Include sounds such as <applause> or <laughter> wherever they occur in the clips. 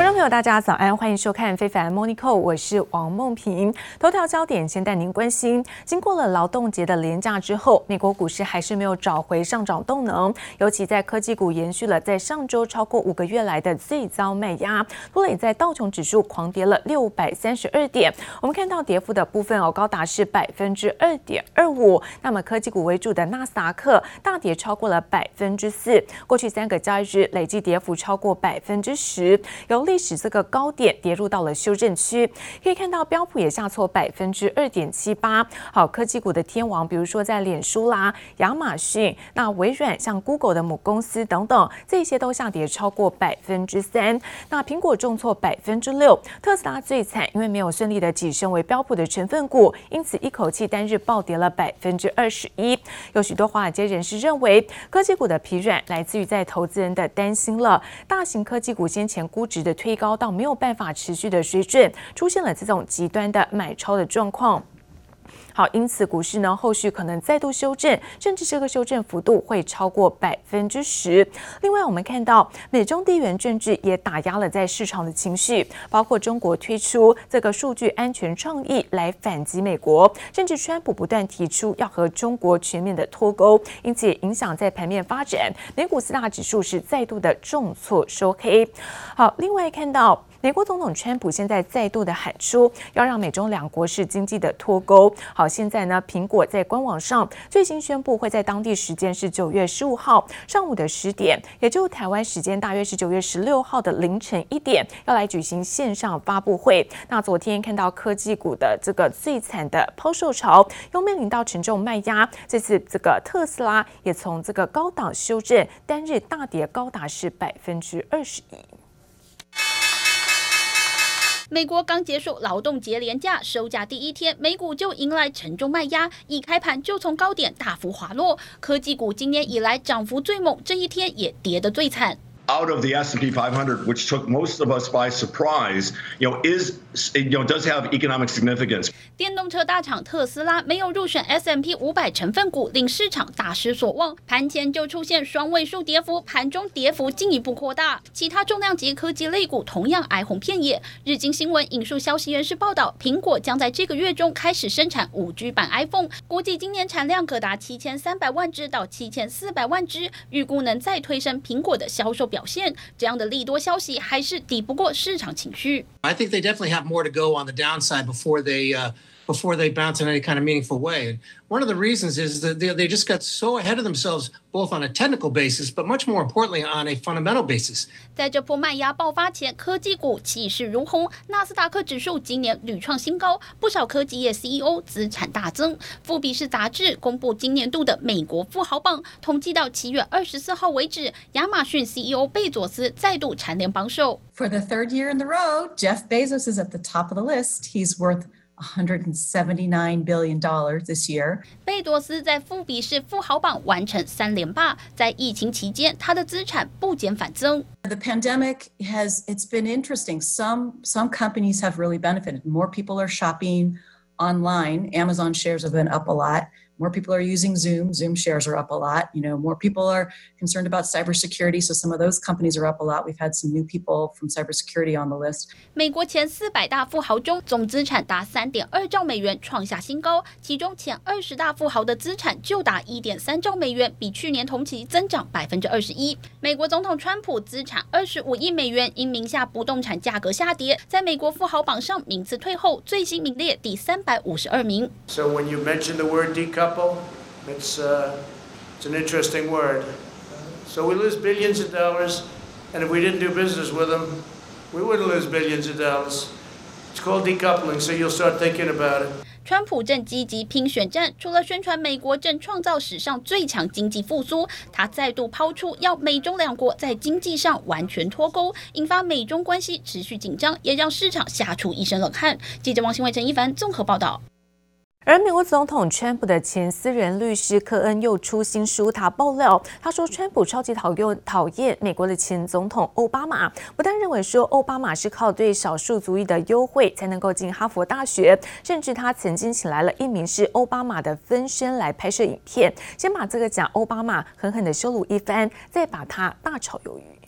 观众朋友，大家早安，欢迎收看《非凡 Monico》，我是王梦萍。头条焦点先带您关心：经过了劳动节的连假之后，美国股市还是没有找回上涨动能，尤其在科技股延续了在上周超过五个月来的最遭卖压，拖累在道琼指数狂跌了六百三十二点。我们看到跌幅的部分哦，高达是百分之二点二五。那么科技股为主的纳斯达克大跌超过了百分之四，过去三个交易日累计跌幅超过百分之十，有历史这个高点跌入到了修正区，可以看到标普也下挫百分之二点七八。好，科技股的天王，比如说在脸书啦、亚马逊、那微软、像 Google 的母公司等等，这些都下跌超过百分之三。那苹果重挫百分之六，特斯拉最惨，因为没有顺利的跻身为标普的成分股，因此一口气单日暴跌了百分之二十一。有许多华尔街人士认为，科技股的疲软来自于在投资人的担心了，大型科技股先前估值的推高。到没有办法持续的水准，出现了这种极端的买超的状况。好，因此股市呢，后续可能再度修正，甚至这个修正幅度会超过百分之十。另外，我们看到美中地缘政治也打压了在市场的情绪，包括中国推出这个数据安全倡议来反击美国，甚至川普不断提出要和中国全面的脱钩，因此也影响在盘面发展。美股四大指数是再度的重挫收黑。好，另外看到。美国总统川普现在再度的喊出，要让美中两国是经济的脱钩。好，现在呢，苹果在官网上最新宣布，会在当地时间是九月十五号上午的十点，也就台湾时间大约是九月十六号的凌晨一点，要来举行线上发布会。那昨天看到科技股的这个最惨的抛售潮，又面临到沉重卖压。这次这个特斯拉也从这个高档修正，单日大跌高达是百分之二十一。美国刚结束劳动节连假，收假第一天，美股就迎来沉重卖压，一开盘就从高点大幅滑落。科技股今年以来涨幅最猛，这一天也跌得最惨。Out of the S&P 500, which took most of us by surprise, you know, is, you know, does have economic significance. 电动车大厂特斯拉没有入选 S&P 500成分股，令市场大失所望。盘前就出现双位数跌幅，盘中跌幅进一步扩大。其他重量级科技类股同样哀鸿遍野。日经新闻引述消息人士报道，苹果将在这个月中开始生产 5G 版 iPhone，估计今年产量可达7300万只到7400万只，预估能再推升苹果的销售表。表现这样的利多消息还是抵不过市场情绪。I think they definitely have more to go on the downside before they uh, before they bounce in any kind of meaningful way. One of the reasons is that they, they just got so ahead of themselves, both on a technical basis, but much more importantly on a fundamental basis. 在这波卖压爆发前，科技股气势如虹，纳斯达克指数今年屡创新高，不少科技业 CEO 资产大增。富比士杂志公布今年度的美国富豪榜，统计到七月二十四号为止，亚马逊 CEO 贝佐斯再度蝉联榜首。For the third year in the row, Jeff Bezos is at the top of the list. He's worth $179 billion this year. 贝多斯在富比士富豪榜完成三连霸，在疫情期间，他的资产不减反增。The pandemic has it's been interesting. Some some companies have really benefited. More people are shopping online. Amazon shares have been up a lot. More people are using Zoom. Zoom shares are up a lot. You know, more people are concerned about cybersecurity. So some of those companies are up a lot. We've had some new people from cybersecurity on the list. 美国前四百大富豪中，总资产达三点二兆美元，创下新高。其中前二十大富豪的资产就达一点三兆美元，比去年同期增长百分之二十一。美国总统川普资产二十五亿美元，因名下不动产价格下跌，在美国富豪榜上名次退后，最新名列第三百五十二名。So when you mention the word It's, uh, it's an interesting word. So we lose billions of dollars, and if we didn't do business with them, we wouldn't lose billions of dollars. It's called decoupling, so you'll start thinking about it. 川普正积极拼选战，除了宣传美国正创造史上最强经济复苏，他再度抛出要美中两国在经济上完全脱钩，引发美中关系持续紧张，也让市场吓出一身冷汗。记者王新伟、陈一凡综合报道。而美国总统川普的前私人律师科恩又出新书，他爆料，他说川普超级讨厌讨厌美国的前总统奥巴马，不但认为说奥巴马是靠对少数族裔的优惠才能够进哈佛大学，甚至他曾经请来了一名是奥巴马的分身来拍摄影片，先把这个假奥巴马狠狠的羞辱一番，再把他大炒鱿鱼。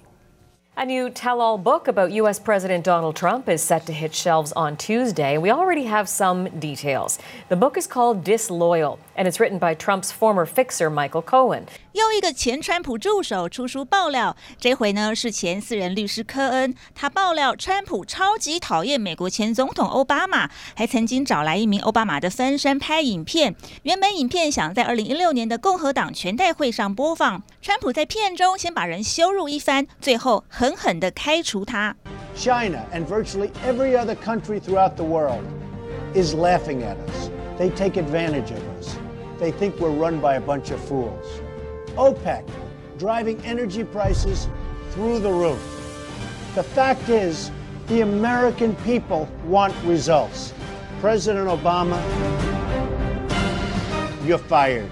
A new tell all book about U.S. President Donald Trump is set to hit shelves on Tuesday. We already have some details. The book is called Disloyal, and it's written by Trump's former fixer, Michael Cohen. 又一个前川普助手出书爆料，这回呢是前私人律师科恩。他爆料，川普超级讨厌美国前总统奥巴马，还曾经找来一名奥巴马的分身拍影片。原本影片想在二零一六年的共和党全代会上播放，川普在片中先把人羞辱一番，最后 狠狠地开除他。China and virtually every other country throughout the world is laughing at us. They take advantage of us. They think we're run by a bunch of fools. OPEC driving energy prices through the roof. The fact is, the American people want results. President Obama, you're fired.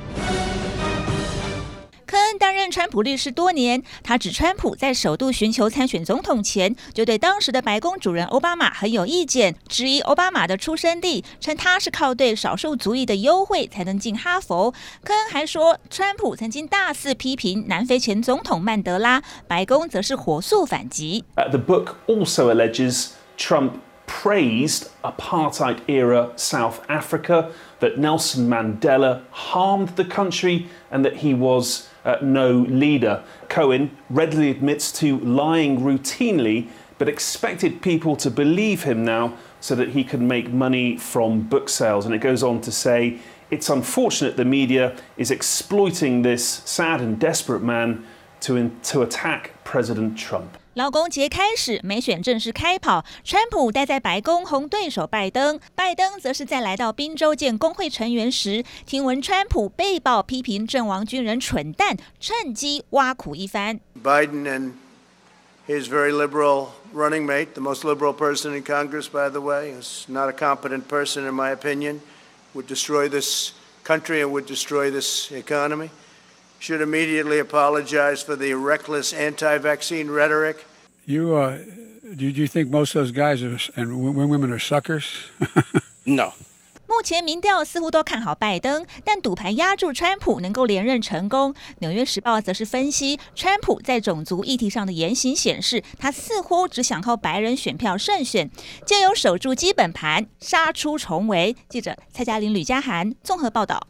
担任川普律师多年，他指川普在首度寻求参选总统前，就对当时的白宫主人奥巴马很有意见，质疑奥巴马的出生地，称他是靠对少数族裔的优惠才能进哈佛。科恩还说，川普曾经大肆批评南非前总统曼德拉，白宫则是火速反击。Uh, the book also alleges Trump praised apartheid era South Africa, that Nelson Mandela harmed the country, and that he was uh, no leader. Cohen readily admits to lying routinely, but expected people to believe him now so that he could make money from book sales. And it goes on to say it's unfortunate the media is exploiting this sad and desperate man to, to attack President Trump. 劳工节开始，美选正式开跑。川普待在白宫哄对手拜登，拜登则是在来到宾州见工会成员时，听闻川普被曝批评阵亡军人蠢蛋，趁机挖苦一番。Biden and his very liberal running mate, the most liberal person in Congress, by the way, is not a competent person in my opinion, would destroy this country and would destroy this economy. Should immediately apologize for the reckless anti-vaccine rhetoric. You, uh, do you think most of those guys are, and women are suckers? no. 目前民调似乎都看好拜登，但赌盘压住川普能够连任成功。纽约时报则是分析，川普在种族议题上的言行显示，他似乎只想靠白人选票胜选，借由守住基本盘，杀出重围。记者蔡嘉玲、吕嘉涵综合报道。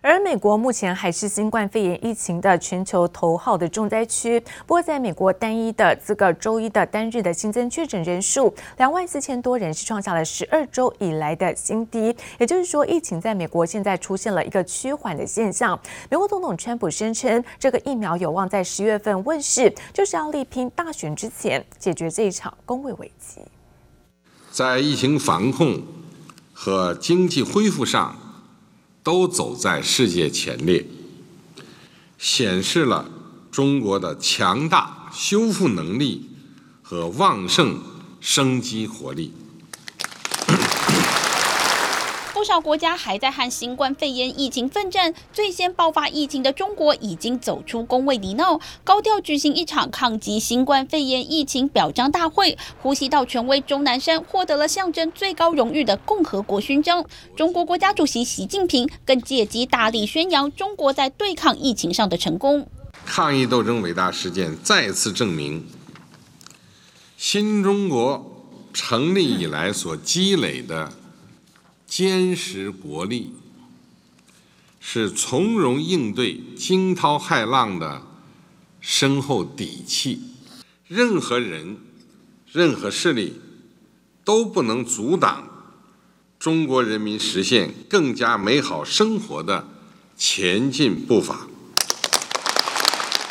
而美国目前还是新冠肺炎疫情的全球头号的重灾区。不过，在美国单一的这个周一的单日的新增确诊人数两万四千多人，是创下了十二周以来的新低。也就是说，疫情在美国现在出现了一个趋缓的现象。美国总统川普声称，这个疫苗有望在十月份问世，就是要力拼大选之前解决这一场公卫危机。在疫情防控和经济恢复上，都走在世界前列，显示了中国的强大修复能力和旺盛生机活力。不少国家还在和新冠肺炎疫情奋战，最先爆发疫情的中国已经走出公卫礼闹，高调举行一场抗击新冠肺炎疫情表彰大会。呼吸道权威钟南山获得了象征最高荣誉的共和国勋章。中国国家主席习近平更借机大力宣扬中国在对抗疫情上的成功。抗疫斗争伟大事件再次证明，新中国成立以来所积累的。坚实国力是从容应对惊涛骇浪的深厚底气，任何人、任何势力都不能阻挡中国人民实现更加美好生活的前进步伐。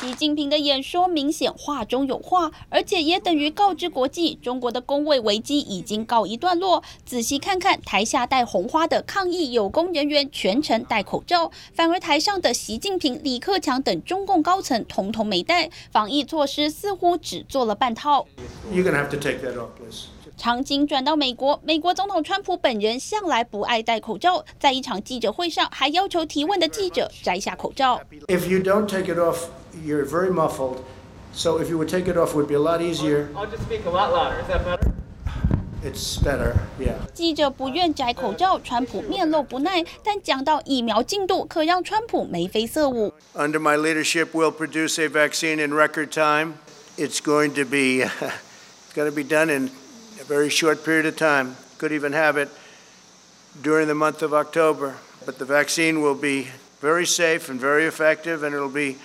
习近平的演说明显话中有话，而且也等于告知国际，中国的工位危机已经告一段落。仔细看看台下戴红花的抗议有功人员，全程戴口罩；反而台上的习近平、李克强等中共高层统统没戴，防疫措施似乎只做了半套。场景转到美国，美国总统川普本人向来不爱戴口罩，在一场记者会上还要求提问的记者摘下口罩。If you don't take it off, you're very muffled. So if you would take it off, it would be a lot easier. I'll just speak a lot louder. Is that better? It's better, yeah. 记者不愿摘口罩，川普面露不耐，但讲到疫苗进度，可让川普眉飞色舞。Under my leadership, we'll produce a vaccine in record time. it's going to be <laughs> it's going to be done in a very short period of time. Could even have it during the month of October. But the vaccine will be very safe and very effective, and it'll be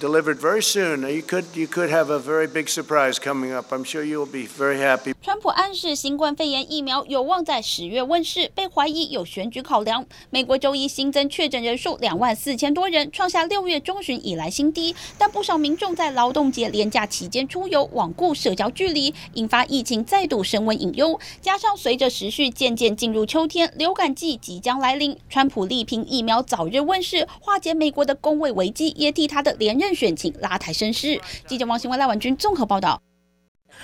delivered very soon. You could you could have a very big surprise coming up. I'm sure you'll be very happy. 川普暗示新冠肺炎疫苗有望在十月问世，被怀疑有选举考量。美国周一新增确诊人数两万四千多人，创下六月中旬以来新低。但不少民众在劳动节连假期间出游，罔顾社交距离，引发疫情再度升温隐忧。加上随着时序渐渐进入秋天，流感季即将来临，川普力拼疫苗早日问世，化解美国的工卫危机，也替他的连任选情拉抬声势。记者王新文、赖婉君综合报道。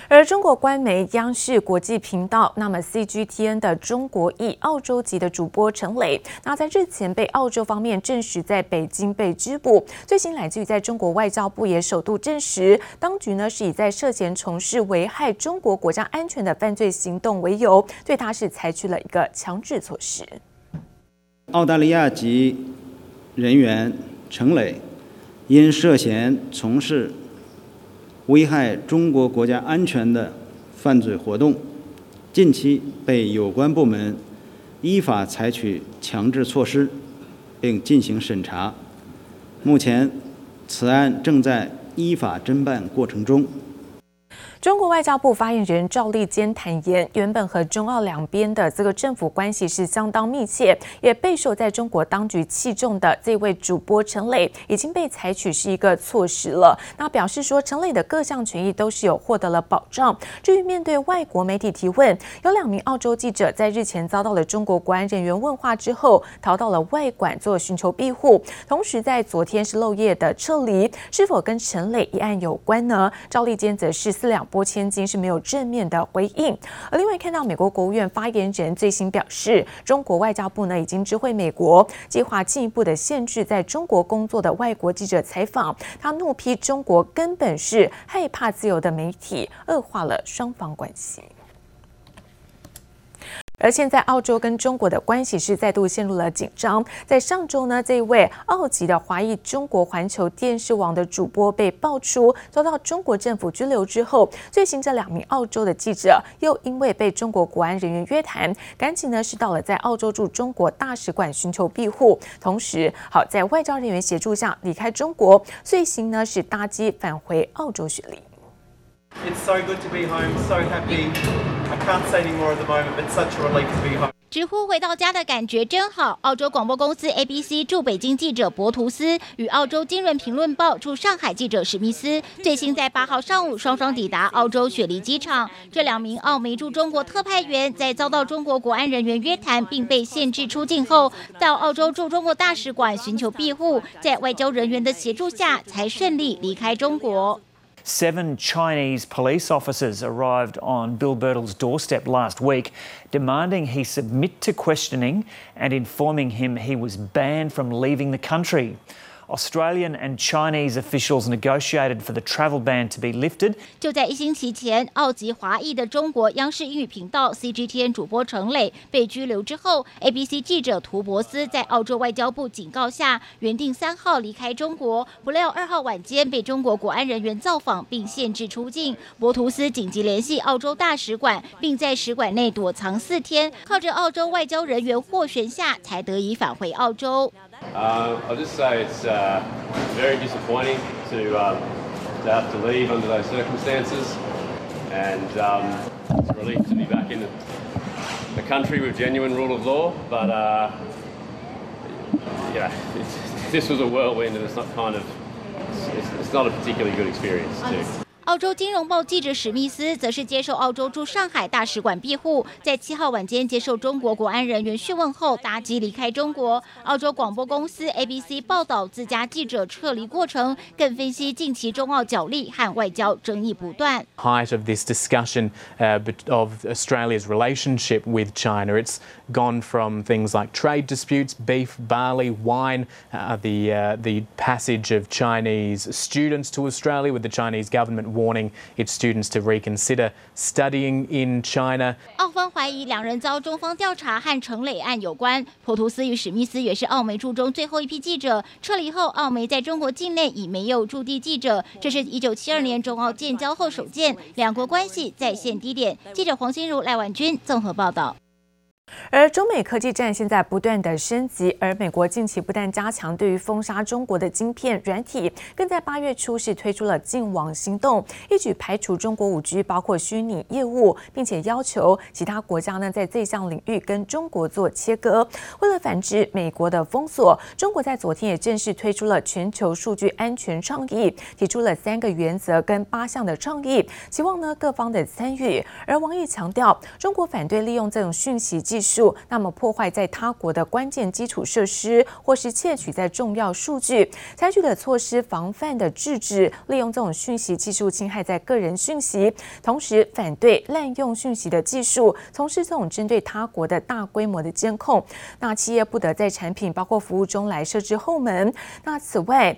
而中国官媒央视国际频道，那么 CGTN 的中国裔澳洲籍的主播陈磊，那在日前被澳洲方面证实在北京被拘捕。最新来自于在中国外交部也首度证实，当局呢是以在涉嫌从事危害中国国家安全的犯罪行动为由，对他是采取了一个强制措施。澳大利亚籍人员陈磊因涉嫌从事危害中国国家安全的犯罪活动，近期被有关部门依法采取强制措施，并进行审查。目前，此案正在依法侦办过程中。中国外交部发言人赵立坚坦言，原本和中澳两边的这个政府关系是相当密切，也备受在中国当局器重的这位主播陈磊已经被采取是一个措施了。那表示说，陈磊的各项权益都是有获得了保障。至于面对外国媒体提问，有两名澳洲记者在日前遭到了中国国安人员问话之后，逃到了外馆做寻求庇护，同时在昨天是漏夜的撤离，是否跟陈磊一案有关呢？赵立坚则是四两拨千金是没有正面的回应，而另外看到美国国务院发言人最新表示，中国外交部呢已经知会美国，计划进一步的限制在中国工作的外国记者采访。他怒批中国根本是害怕自由的媒体，恶化了双方关系。而现在，澳洲跟中国的关系是再度陷入了紧张。在上周呢，这一位澳籍的华裔中国环球电视网的主播被爆出遭到中国政府拘留之后，最新这两名澳洲的记者又因为被中国国安人员约谈，赶紧呢是到了在澳洲驻中国大使馆寻求庇护，同时好在外交人员协助下离开中国，随行呢是搭机返回澳洲雪梨。直呼回到家的感觉真好。澳洲广播公司 ABC 驻北京记者博图斯与澳洲金融评论报驻上海记者史密斯，最新在八号上午双双抵达澳洲雪梨机场。这两名澳媒驻中国特派员在遭到中国国安人员约谈并被限制出境后，到澳洲驻中国大使馆寻求庇护，在外交人员的协助下，才顺利离开中国。Seven Chinese police officers arrived on Bill Birtle's doorstep last week, demanding he submit to questioning and informing him he was banned from leaving the country. Australian and Chinese officials negotiated for the travel ban to be lifted. 就在一星期前，澳籍华裔的中国央视英语频道 CGTN 主播陈磊被拘留之后，ABC 记者图博斯在澳洲外交部警告下，原定三号离开中国，不料二号晚间被中国国安人员造访并限制出境。博图斯紧急联系澳洲大使馆，并在使馆内躲藏四天，靠着澳洲外交人员斡旋下，才得以返回澳洲。Uh, I'll just say it's uh, very disappointing to, uh, to have to leave under those circumstances, and um, it's a relief to be back in the country with genuine rule of law. But uh, yeah, <laughs> this was a whirlwind, and it's not kind of it's, it's not a particularly good experience too. 澳洲金融报记者史密斯则是接受澳洲驻上海大使馆庇护，在七号晚间接受中国国安人员讯问后搭机离开中国。澳洲广播公司 ABC 报道自家记者撤离过程，更分析近期中澳角力和外交争议不断。Height of this discussion of Australia's relationship with China, it's gone from things like trade disputes, beef, barley, wine, the the passage of Chinese students to Australia with the Chinese government. Warning its students to reconsider studying in China. 澳方怀疑两人遭中方调查和成磊案有关。普图斯与史密斯也是澳媒驻中最后一批记者撤离后，澳媒在中国境内已没有驻地记者，这是一九七二年中澳建交后首见，两国关系再现低点。记者黄心如、赖婉君综合报道。而中美科技战现在不断的升级，而美国近期不但加强对于封杀中国的晶片软体，更在八月初是推出了净网行动，一举排除中国五 G 包括虚拟业务，并且要求其他国家呢在这项领域跟中国做切割。为了反制美国的封锁，中国在昨天也正式推出了全球数据安全倡议，提出了三个原则跟八项的倡议，希望呢各方的参与。而王毅强调，中国反对利用这种讯息技技术。那么破坏在他国的关键基础设施，或是窃取在重要数据，采取的措施防范的制止，利用这种讯息技术侵害在个人讯息，同时反对滥用讯息的技术，从事这种针对他国的大规模的监控。那企业不得在产品包括服务中来设置后门。那此外。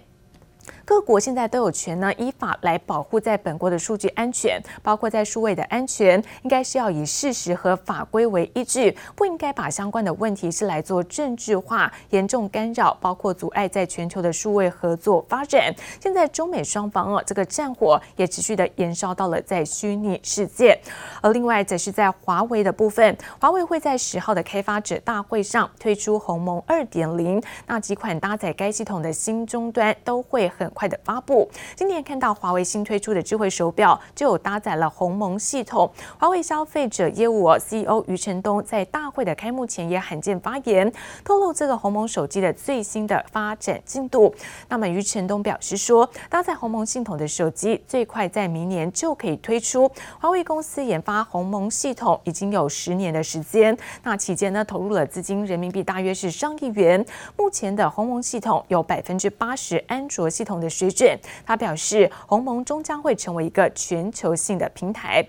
各国现在都有权呢，依法来保护在本国的数据安全，包括在数位的安全，应该是要以事实和法规为依据，不应该把相关的问题是来做政治化，严重干扰，包括阻碍在全球的数位合作发展。现在中美双方哦，这个战火也持续的延烧到了在虚拟世界。而另外则是在华为的部分，华为会在十号的开发者大会上推出鸿蒙二点零，那几款搭载该系统的新终端都会很快的发布。今年看到华为新推出的智慧手表就有搭载了鸿蒙系统。华为消费者业务 CEO 余承东在大会的开幕前也罕见发言，透露这个鸿蒙手机的最新的发展进度。那么余承东表示说，搭载鸿蒙系统的手机最快在明年就可以推出。华为公司研发鸿蒙系统已经有十年的时间，那期间呢投入了资金人民币大约是上亿元。目前的鸿蒙系统有百分之八十安卓系统的水准，他表示，鸿蒙终将会成为一个全球性的平台。